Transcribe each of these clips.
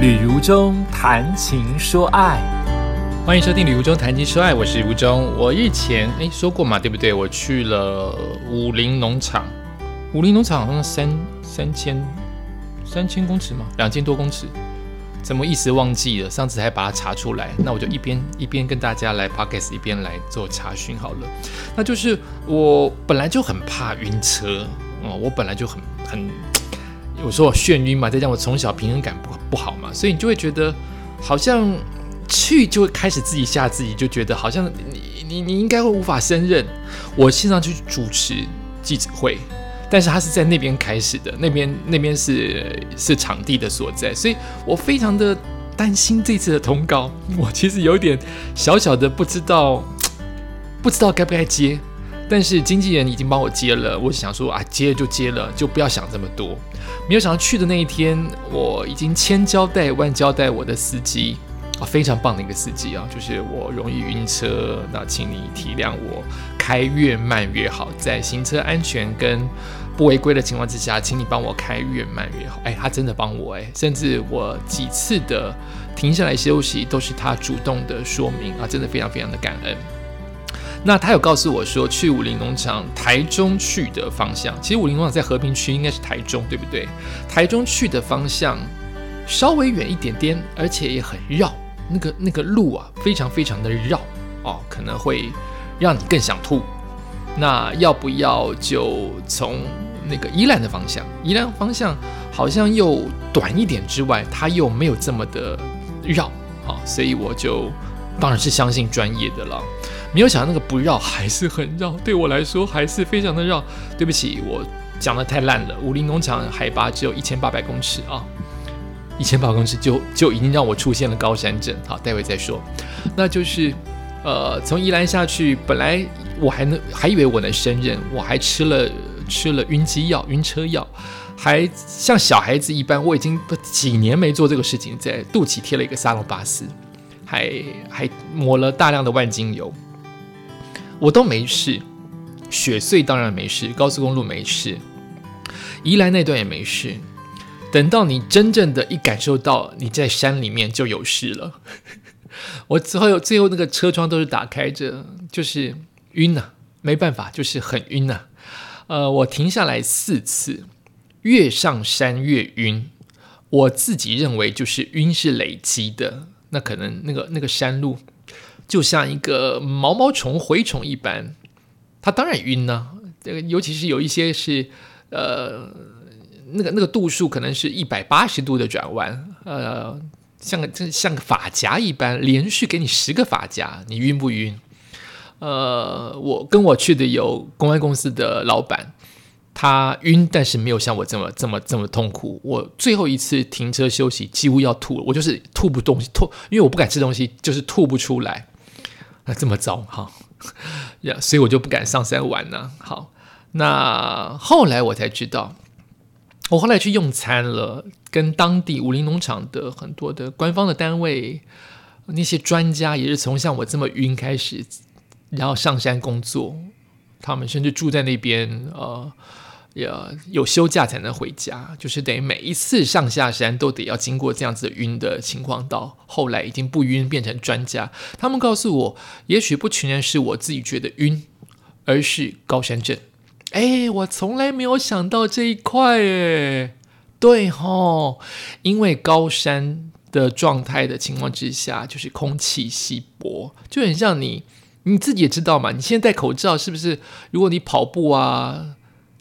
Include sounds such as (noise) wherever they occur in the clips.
旅如中谈情说爱，欢迎收听《旅途中谈情说爱》，我是如中。我日前哎说过嘛，对不对？我去了武林农场，武林农场好像三三千三千公尺嘛，两千多公尺，怎么一时忘记了？上次还把它查出来，那我就一边一边跟大家来 podcast，一边来做查询好了。那就是我本来就很怕晕车哦，我本来就很很。我说我眩晕嘛，再加上我从小平衡感不不好嘛，所以你就会觉得好像去就会开始自己吓自己，就觉得好像你你你应该会无法胜任。我线上去主持记者会，但是他是在那边开始的，那边那边是是场地的所在，所以我非常的担心这次的通告。我其实有点小小的不知道不知道该不该接，但是经纪人已经帮我接了，我想说啊，接了就接了，就不要想这么多。没有想到去的那一天，我已经千交代万交代我的司机。啊，非常棒的一个司机。啊，就是我容易晕车，那请你体谅我，开越慢越好，在行车安全跟不违规的情况之下，请你帮我开越慢越好。哎，他真的帮我哎，甚至我几次的停下来休息都是他主动的说明啊，真的非常非常的感恩。那他有告诉我说，去武林农场台中去的方向，其实武林农场在和平区，应该是台中，对不对？台中去的方向稍微远一点点，而且也很绕，那个那个路啊，非常非常的绕哦，可能会让你更想吐。那要不要就从那个宜兰的方向？宜兰方向好像又短一点之外，它又没有这么的绕啊，所以我就当然是相信专业的了。没有想到那个不绕还是很绕，对我来说还是非常的绕。对不起，我讲的太烂了。武林农场海拔只有一千八百公尺啊，一千八百公尺就就已经让我出现了高山症。好，待会再说。那就是呃，从宜兰下去，本来我还能还以为我能胜任，我还吃了吃了晕机药、晕车药，还像小孩子一般，我已经几年没做这个事情，在肚脐贴了一个沙龙巴斯，还还抹了大量的万金油。我都没事，雪隧当然没事，高速公路没事，宜兰那段也没事。等到你真正的一感受到你在山里面就有事了。我最后最后那个车窗都是打开着，就是晕呐，没办法，就是很晕呐。呃，我停下来四次，越上山越晕。我自己认为就是晕是累积的，那可能那个那个山路。就像一个毛毛虫、蛔虫一般，它当然晕呢。这个尤其是有一些是，呃，那个那个度数可能是一百八十度的转弯，呃，像个像个发夹一般，连续给你十个发夹，你晕不晕？呃，我跟我去的有公安公司的老板，他晕，但是没有像我这么这么这么痛苦。我最后一次停车休息，几乎要吐了，我就是吐不动，吐，因为我不敢吃东西，就是吐不出来。那这么糟哈呀，所以我就不敢上山玩呢。好，那后来我才知道，我后来去用餐了，跟当地武林农场的很多的官方的单位，那些专家也是从像我这么晕开始，然后上山工作，他们甚至住在那边，呃。有有休假才能回家，就是等于每一次上下山都得要经过这样子晕的情况。到后来已经不晕，变成专家。他们告诉我，也许不全然是我自己觉得晕，而是高山症。哎，我从来没有想到这一块，哎，对吼，因为高山的状态的情况之下，就是空气稀薄，就很像你你自己也知道嘛。你现在戴口罩是不是？如果你跑步啊。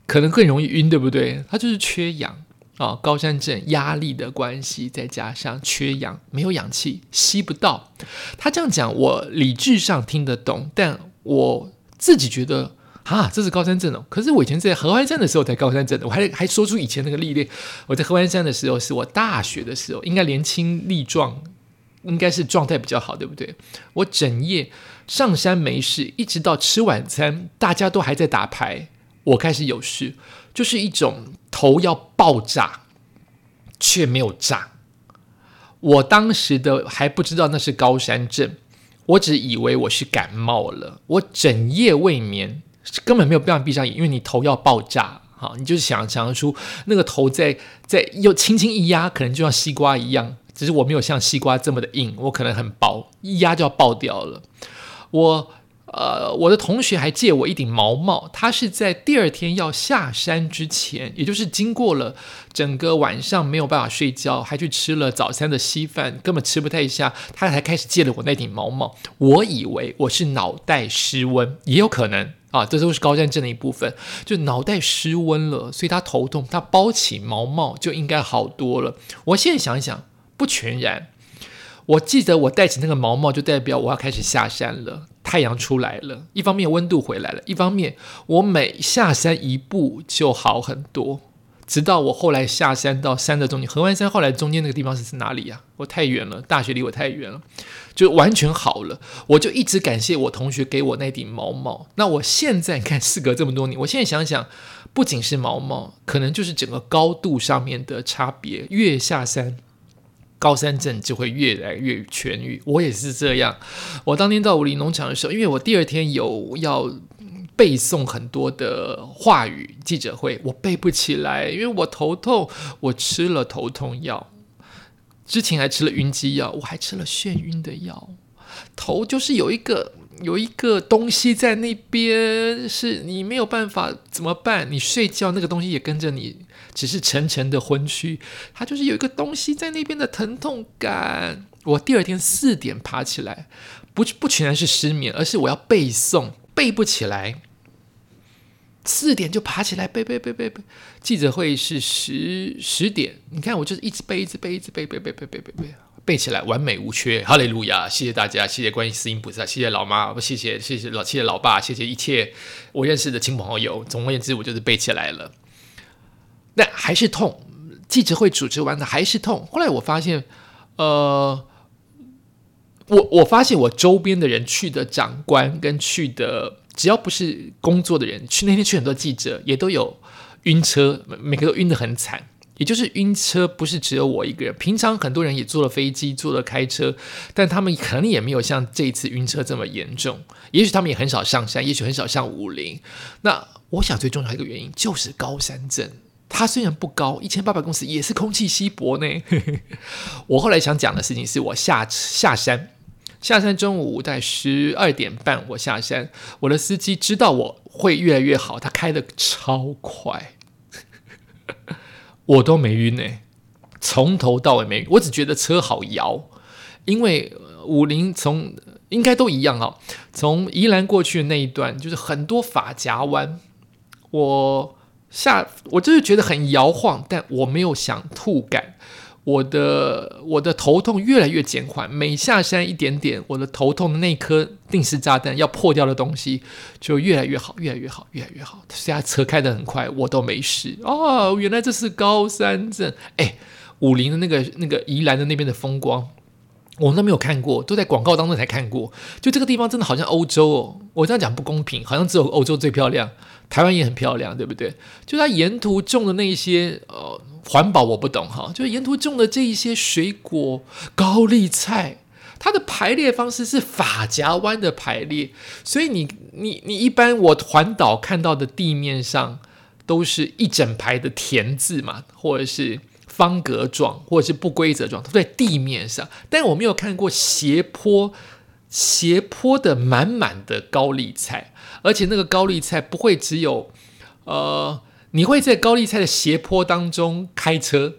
可能更容易晕，对不对？它就是缺氧啊，高山症压力的关系，再加上缺氧，没有氧气吸不到。他这样讲，我理智上听得懂，但我自己觉得啊，这是高山症哦。可是我以前在合欢山的时候才高山症的，我还还说出以前那个历练。我在合欢山的时候是我大学的时候，应该年轻力壮，应该是状态比较好，对不对？我整夜上山没事，一直到吃晚餐，大家都还在打牌。我开始有事，就是一种头要爆炸，却没有炸。我当时的还不知道那是高山症，我只以为我是感冒了。我整夜未眠，根本没有办法闭上眼，因为你头要爆炸，好，你就是想想得出那个头在在又轻轻一压，可能就像西瓜一样，只是我没有像西瓜这么的硬，我可能很薄，一压就要爆掉了。我。呃，我的同学还借我一顶毛帽，他是在第二天要下山之前，也就是经过了整个晚上没有办法睡觉，还去吃了早餐的稀饭，根本吃不太下，他才开始借了我那顶毛帽。我以为我是脑袋失温，也有可能啊，这都是高山症的一部分，就脑袋失温了，所以他头痛，他包起毛帽就应该好多了。我现在想一想，不全然。我记得我戴起那个毛帽，就代表我要开始下山了。太阳出来了，一方面温度回来了，一方面我每下山一步就好很多。直到我后来下山到山的中间，合欢山后来中间那个地方是哪里呀？我太远了，大学离我太远了，就完全好了。我就一直感谢我同学给我那顶毛毛。那我现在看，事隔这么多年，我现在想想，不仅是毛毛，可能就是整个高度上面的差别。越下山。高山症就会越来越痊愈，我也是这样。我当天到武林农场的时候，因为我第二天有要背诵很多的话语记者会，我背不起来，因为我头痛，我吃了头痛药，之前还吃了晕机药，我还吃了眩晕的药，头就是有一个。(laughs) 有一个东西在那边，是你没有办法怎么办？你睡觉那个东西也跟着你，只是沉沉的昏虚。它就是有一个东西在那边的疼痛感。我第二天四点爬起来，不不全然是失眠，而是我要背诵，背不起来。四点就爬起来背背背背背。记者会是十十点，你看我就是一直背，一直背，一直背背背背背背背。背起来完美无缺，哈利路亚！谢谢大家，谢谢观音音菩萨，谢谢老妈，不谢谢谢谢老谢谢老爸，谢谢一切我认识的亲朋好友。总而言之，我就是背起来了。那还是痛，记者会主持完的还是痛。后来我发现，呃，我我发现我周边的人去的长官跟去的，只要不是工作的人，去那天去很多记者也都有晕车，每个都晕得很惨。也就是晕车不是只有我一个人，平常很多人也坐了飞机，坐了开车，但他们可能也没有像这一次晕车这么严重。也许他们也很少上山，也许很少上武陵。那我想最重要一个原因就是高山症，它虽然不高，一千八百公尺也是空气稀薄呢。(laughs) 我后来想讲的事情是我下下山，下山中午在十二点半我下山，我的司机知道我会越来越好，他开的超快。(laughs) 我都没晕呢，从头到尾没晕，我只觉得车好摇，因为五菱从应该都一样哈，从宜兰过去的那一段就是很多法夹弯，我下我就是觉得很摇晃，但我没有想吐感。我的我的头痛越来越减缓，每下山一点点，我的头痛的那颗定时炸弹要破掉的东西就越来越好，越来越好，越来越好。现在车开得很快，我都没事哦。原来这是高山镇，哎，武林的那个那个宜兰的那边的风光，我都没有看过，都在广告当中才看过。就这个地方真的好像欧洲哦，我这样讲不公平，好像只有欧洲最漂亮。台湾也很漂亮，对不对？就它沿途种的那一些呃环保我不懂哈，就沿途种的这一些水果高丽菜，它的排列方式是法夹弯的排列，所以你你你一般我环岛看到的地面上都是一整排的田字嘛，或者是方格状，或者是不规则状，都在地面上，但我没有看过斜坡。斜坡的满满的高丽菜，而且那个高丽菜不会只有，呃，你会在高丽菜的斜坡当中开车，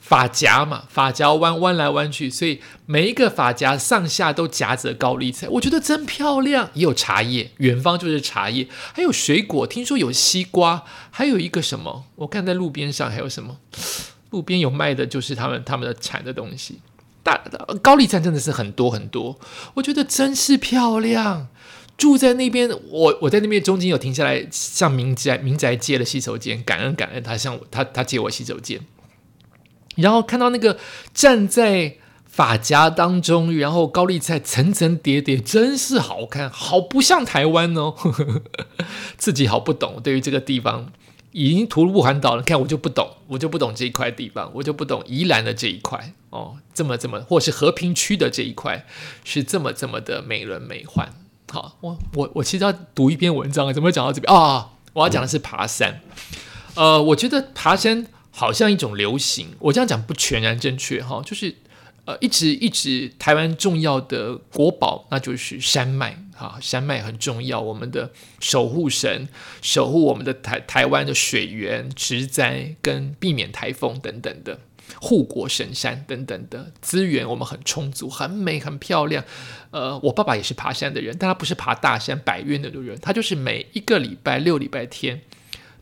发夹嘛，发夹弯弯来弯去，所以每一个发夹上下都夹着高丽菜，我觉得真漂亮。也有茶叶，远方就是茶叶，还有水果，听说有西瓜，还有一个什么，我看在路边上还有什么，路边有卖的，就是他们他们的产的东西。大高丽菜真的是很多很多，我觉得真是漂亮。住在那边，我我在那边中间有停下来，向民宅民宅借了洗手间，感恩感恩他向我他他借我洗手间，然后看到那个站在发夹当中，然后高丽菜层层叠叠，真是好看，好不像台湾哦，(laughs) 自己好不懂对于这个地方。已经徒步环岛了，看我就不懂，我就不懂这一块地方，我就不懂宜兰的这一块哦，这么这么，或是和平区的这一块是这么这么的美轮美奂。好，我我我其实要读一篇文章，怎么讲到这边啊？我要讲的是爬山。呃，我觉得爬山好像一种流行，我这样讲不全然正确哈，就是呃，一直一直台湾重要的国宝，那就是山脉啊，山脉很重要，我们的守护神，守护我们的台台湾的水源、植栽跟避免台风等等的护国神山等等的资源，我们很充足，很美，很漂亮。呃，我爸爸也是爬山的人，但他不是爬大山百岳的人，他就是每一个礼拜六礼拜天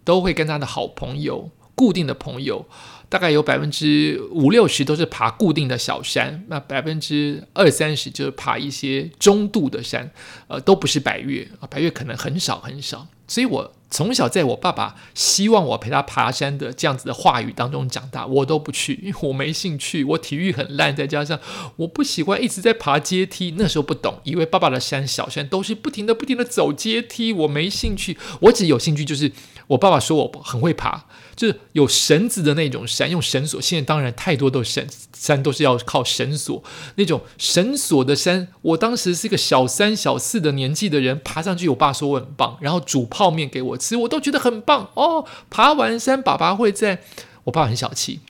都会跟他的好朋友、固定的朋友。大概有百分之五六十都是爬固定的小山，那百分之二三十就是爬一些中度的山，呃，都不是百越啊，百越可能很少很少。所以我从小在我爸爸希望我陪他爬山的这样子的话语当中长大，我都不去，因 (laughs) 为我没兴趣，我体育很烂，再加上我不喜欢一直在爬阶梯。那时候不懂，以为爸爸的山小山都是不停的不停的走阶梯，我没兴趣，我只有兴趣就是我爸爸说我很会爬。就是有绳子的那种山，用绳索。现在当然太多都绳山都是要靠绳索，那种绳索的山。我当时是个小三小四的年纪的人，爬上去，我爸说我很棒，然后煮泡面给我吃，我都觉得很棒哦。爬完山，爸爸会在，我爸很小气，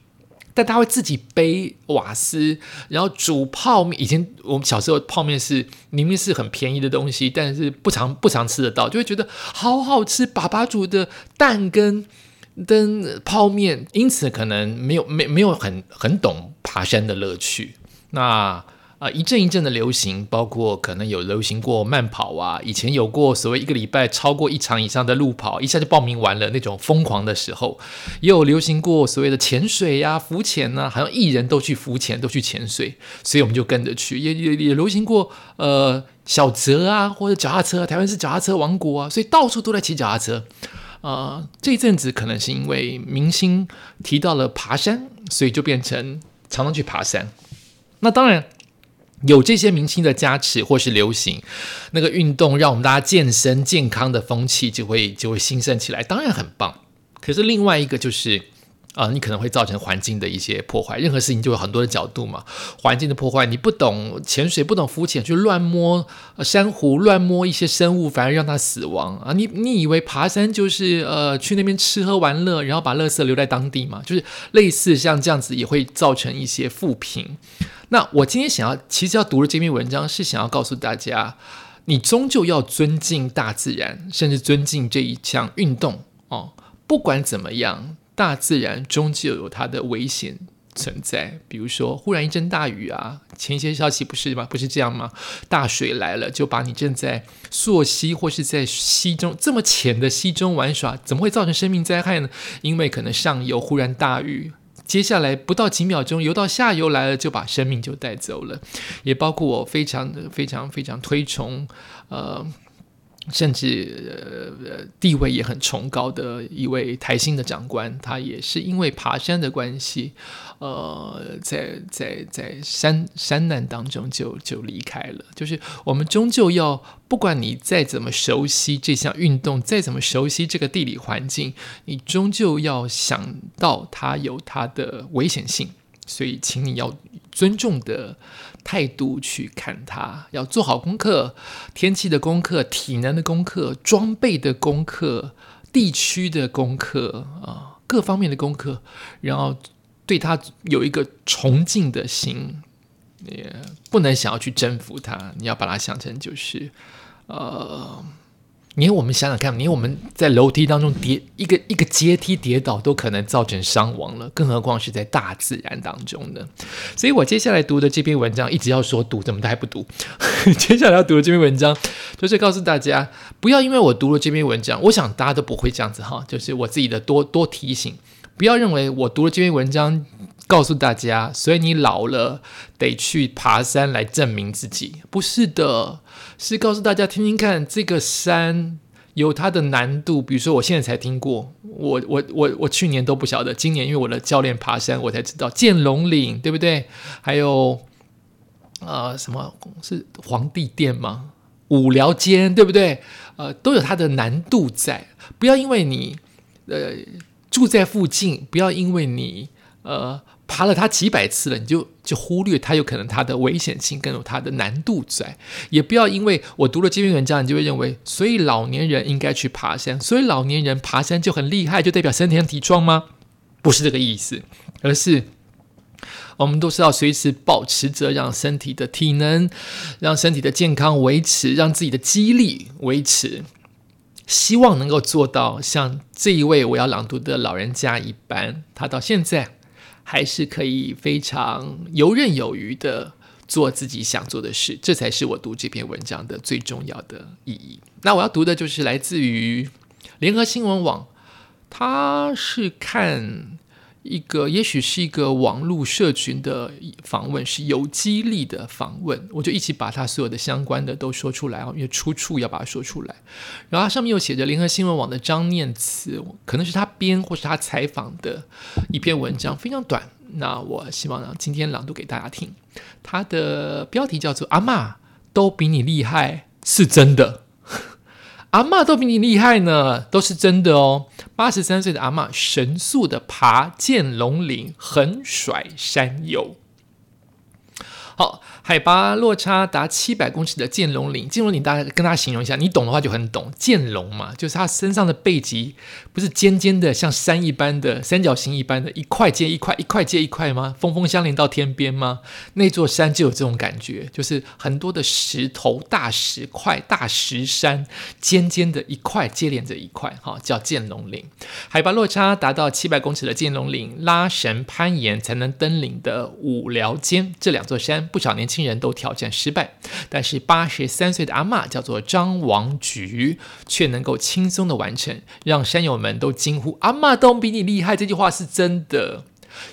但他会自己背瓦斯，然后煮泡面。以前我们小时候泡面是明明是很便宜的东西，但是不常不常吃得到，就会觉得好好吃。爸爸煮的蛋跟。跟泡面，因此可能没有没没有很很懂爬山的乐趣。那啊一阵一阵的流行，包括可能有流行过慢跑啊，以前有过所谓一个礼拜超过一场以上的路跑，一下就报名完了那种疯狂的时候，也有流行过所谓的潜水呀、浮潜呐，好像艺人都去浮潜，都去潜水，所以我们就跟着去。也也也流行过呃小泽啊，或者脚踏车，台湾是脚踏车王国啊，所以到处都在骑脚踏车。啊，这阵子可能是因为明星提到了爬山，所以就变成常常去爬山。那当然有这些明星的加持或是流行，那个运动让我们大家健身健康的风气就会就会兴盛起来，当然很棒。可是另外一个就是。啊，你可能会造成环境的一些破坏。任何事情就有很多的角度嘛。环境的破坏，你不懂潜水，不懂浮潜，去乱摸珊瑚，乱摸一些生物，反而让它死亡啊！你你以为爬山就是呃去那边吃喝玩乐，然后把垃圾留在当地嘛？就是类似像这样子，也会造成一些负评。那我今天想要，其实要读的这篇文章是想要告诉大家，你终究要尊敬大自然，甚至尊敬这一项运动哦。不管怎么样。大自然终究有它的危险存在，比如说忽然一阵大雨啊，前些消息不是吗？不是这样吗？大水来了，就把你正在溯溪或是在溪中这么浅的溪中玩耍，怎么会造成生命灾害呢？因为可能上游忽然大雨，接下来不到几秒钟游到下游来了，就把生命就带走了。也包括我非常非常非常推崇，呃。甚至呃地位也很崇高的一位台新的长官，他也是因为爬山的关系，呃，在在在山山难当中就就离开了。就是我们终究要，不管你再怎么熟悉这项运动，再怎么熟悉这个地理环境，你终究要想到它有它的危险性。所以，请你要尊重的态度去看它，要做好功课，天气的功课、体能的功课、装备的功课、地区的功课啊，各方面的功课，然后对它有一个崇敬的心，也不能想要去征服它，你要把它想成就是，呃。你我们想想看，你我们在楼梯当中跌一个一个阶梯跌倒都可能造成伤亡了，更何况是在大自然当中呢？所以我接下来读的这篇文章，一直要说读，怎么都还不读。(laughs) 接下来要读的这篇文章，就是告诉大家，不要因为我读了这篇文章，我想大家都不会这样子哈，就是我自己的多多提醒，不要认为我读了这篇文章。告诉大家，所以你老了得去爬山来证明自己，不是的，是告诉大家听听看，这个山有它的难度。比如说，我现在才听过，我我我我去年都不晓得，今年因为我的教练爬山，我才知道剑龙岭，对不对？还有呃，什么是皇帝殿吗？五寮间，对不对？呃，都有它的难度在。不要因为你呃住在附近，不要因为你呃。爬了它几百次了，你就就忽略它有可能它的危险性，更有它的难度在。也不要因为我读了这篇文章，你就会认为，所以老年人应该去爬山，所以老年人爬山就很厉害，就代表身体很体壮吗？不是这个意思，而是我们都是要随时保持着让身体的体能、让身体的健康维持，让自己的肌力维持。希望能够做到像这一位我要朗读的老人家一般，他到现在还是可以非常游刃有余的做自己想做的事，这才是我读这篇文章的最重要的意义。那我要读的就是来自于联合新闻网，他是看。一个也许是一个网络社群的访问，是有激励的访问，我就一起把他所有的相关的都说出来啊，因为出处要把它说出来。然后它上面又写着联合新闻网的张念慈，可能是他编或是他采访的一篇文章，非常短。那我希望呢，今天朗读给大家听。它的标题叫做“阿妈都比你厉害”，是真的。阿妈都比你厉害呢，都是真的哦。八十三岁的阿妈神速的爬剑龙岭，横甩山友。好。海拔落差达七百公尺的剑龙岭，剑龙岭大家跟大家形容一下，你懂的话就很懂。剑龙嘛，就是它身上的背脊不是尖尖的，像山一般的三角形一般的，一块接一块，一块接一块吗？峰峰相连到天边吗？那座山就有这种感觉，就是很多的石头、大石块、大石山，尖尖的一块接连着一块，哈，叫剑龙岭。海拔落差达到七百公尺的剑龙岭，拉绳攀岩才能登顶的五寮尖，这两座山，不少年轻。人都挑战失败，但是八十三岁的阿妈叫做张王菊，却能够轻松的完成，让山友们都惊呼：“阿妈都比你厉害！”这句话是真的。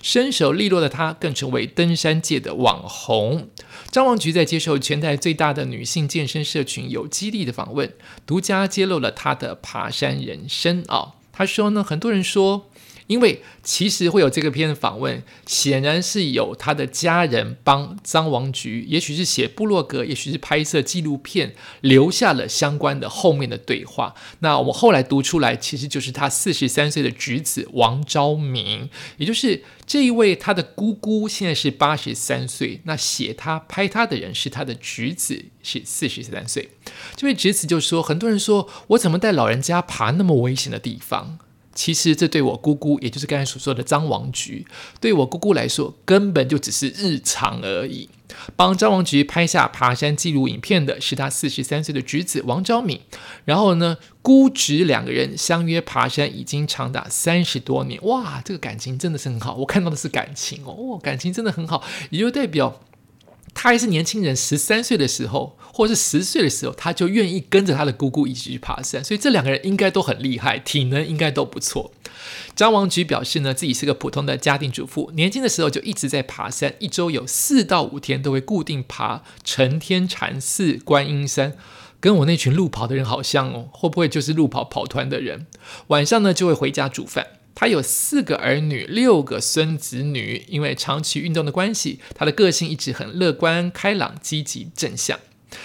身手利落的她，更成为登山界的网红。张王菊在接受全台最大的女性健身社群有激励的访问，独家揭露了他的爬山人生啊。他说呢，很多人说。因为其实会有这个篇访问，显然是有他的家人帮张王菊，也许是写部落格，也许是拍摄纪录片，留下了相关的后面的对话。那我们后来读出来，其实就是他四十三岁的侄子王昭明，也就是这一位他的姑姑，现在是八十三岁。那写他拍他的人是他的侄子，是四十三岁。这位侄子就说：“很多人说我怎么带老人家爬那么危险的地方？”其实这对我姑姑，也就是刚才所说的张王菊，对我姑姑来说，根本就只是日常而已。帮张王菊拍下爬山记录影片的是他四十三岁的侄子王昭敏。然后呢，姑侄两个人相约爬山已经长达三十多年，哇，这个感情真的是很好。我看到的是感情哦，感情真的很好，也就代表。他还是年轻人，十三岁的时候，或是十岁的时候，他就愿意跟着他的姑姑一起去爬山，所以这两个人应该都很厉害，体能应该都不错。张王菊表示呢，自己是个普通的家庭主妇，年轻的时候就一直在爬山，一周有四到五天都会固定爬承天禅寺、观音山，跟我那群路跑的人好像哦，会不会就是路跑跑团的人？晚上呢就会回家煮饭。他有四个儿女，六个孙子女。因为长期运动的关系，他的个性一直很乐观、开朗、积极、正向。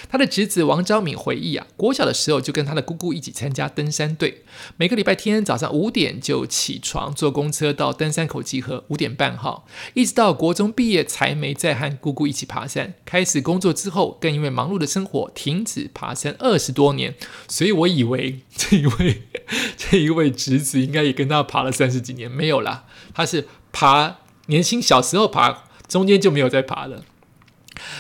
他的侄子王昭敏回忆啊，国小的时候就跟他的姑姑一起参加登山队，每个礼拜天早上五点就起床坐公车到登山口集合，五点半哈，一直到国中毕业才没再和姑姑一起爬山。开始工作之后，更因为忙碌的生活停止爬山二十多年。所以我以为 (laughs) 这一位这一位侄子应该也跟他爬了三十几年，没有啦，他是爬年轻小时候爬，中间就没有再爬了。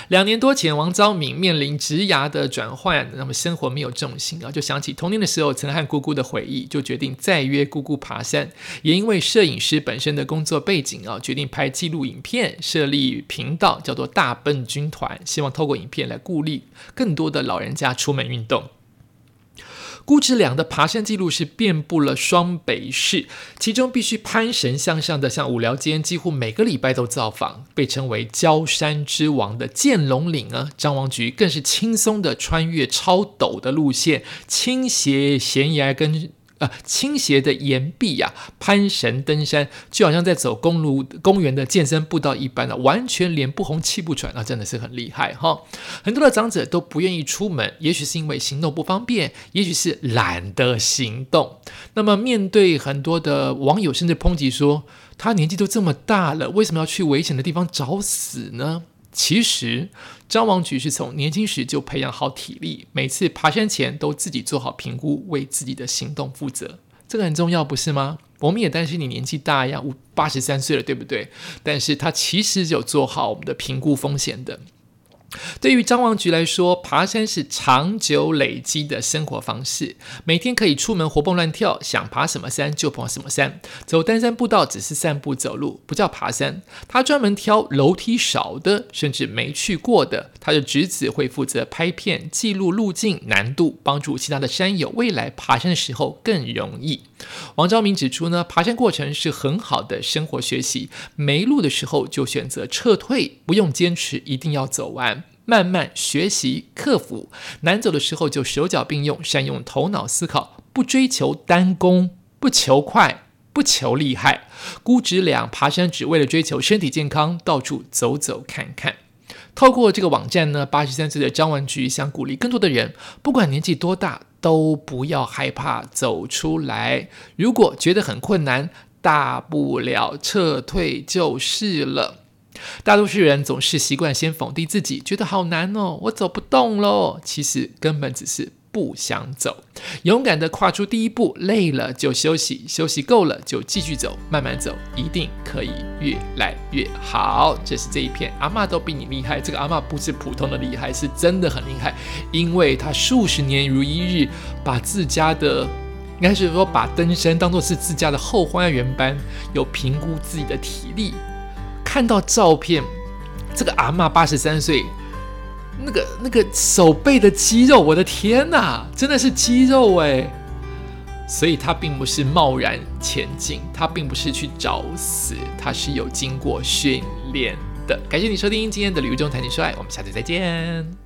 两年多前，王昭敏面临职涯的转换，那么生活没有重心啊，就想起童年的时候曾和姑姑的回忆，就决定再约姑姑爬山。也因为摄影师本身的工作背景啊，决定拍记录影片，设立频道叫做“大笨军团”，希望透过影片来鼓励更多的老人家出门运动。估值两的爬山记录是遍布了双北市，其中必须攀绳向上的，像五寮间，几乎每个礼拜都造访，被称为焦山之王的剑龙岭啊，张王菊更是轻松的穿越超陡的路线，倾斜悬崖跟。啊，倾斜的岩壁呀，攀绳登山，就好像在走公路公园的健身步道一般啊，完全脸不红气不喘，那真的是很厉害哈。很多的长者都不愿意出门，也许是因为行动不方便，也许是懒得行动。那么面对很多的网友，甚至抨击说，他年纪都这么大了，为什么要去危险的地方找死呢？其实，张王菊是从年轻时就培养好体力，每次爬山前都自己做好评估，为自己的行动负责。这个很重要，不是吗？我们也担心你年纪大呀，五八十三岁了，对不对？但是他其实有做好我们的评估风险的。对于张王菊来说，爬山是长久累积的生活方式，每天可以出门活蹦乱跳，想爬什么山就爬什么山。走单山步道只是散步走路，不叫爬山。他专门挑楼梯少的，甚至没去过的。他的侄子会负责拍片记录路径难度，帮助其他的山友未来爬山的时候更容易。王昭明指出呢，爬山过程是很好的生活学习，没路的时候就选择撤退，不用坚持一定要走完。慢慢学习克服难走的时候，就手脚并用，善用头脑思考，不追求单攻，不求快，不求厉害。估值两爬山只为了追求身体健康，到处走走看看。透过这个网站呢，八十三岁的张文菊想鼓励更多的人，不管年纪多大，都不要害怕走出来。如果觉得很困难，大不了撤退就是了。大多数人总是习惯先否定自己，觉得好难哦，我走不动喽。其实根本只是不想走。勇敢的跨出第一步，累了就休息，休息够了就继续走，慢慢走，一定可以越来越好。这是这一片阿妈都比你厉害。这个阿妈不是普通的厉害，是真的很厉害，因为她数十年如一日，把自家的，应该是说把登山当做是自家的后花园般，有评估自己的体力。看到照片，这个阿嬷八十三岁，那个那个手背的肌肉，我的天呐，真的是肌肉哎！所以他并不是贸然前进，他并不是去找死，他是有经过训练的。感谢你收听今天的《旅游中谈情说爱》，我们下次再见。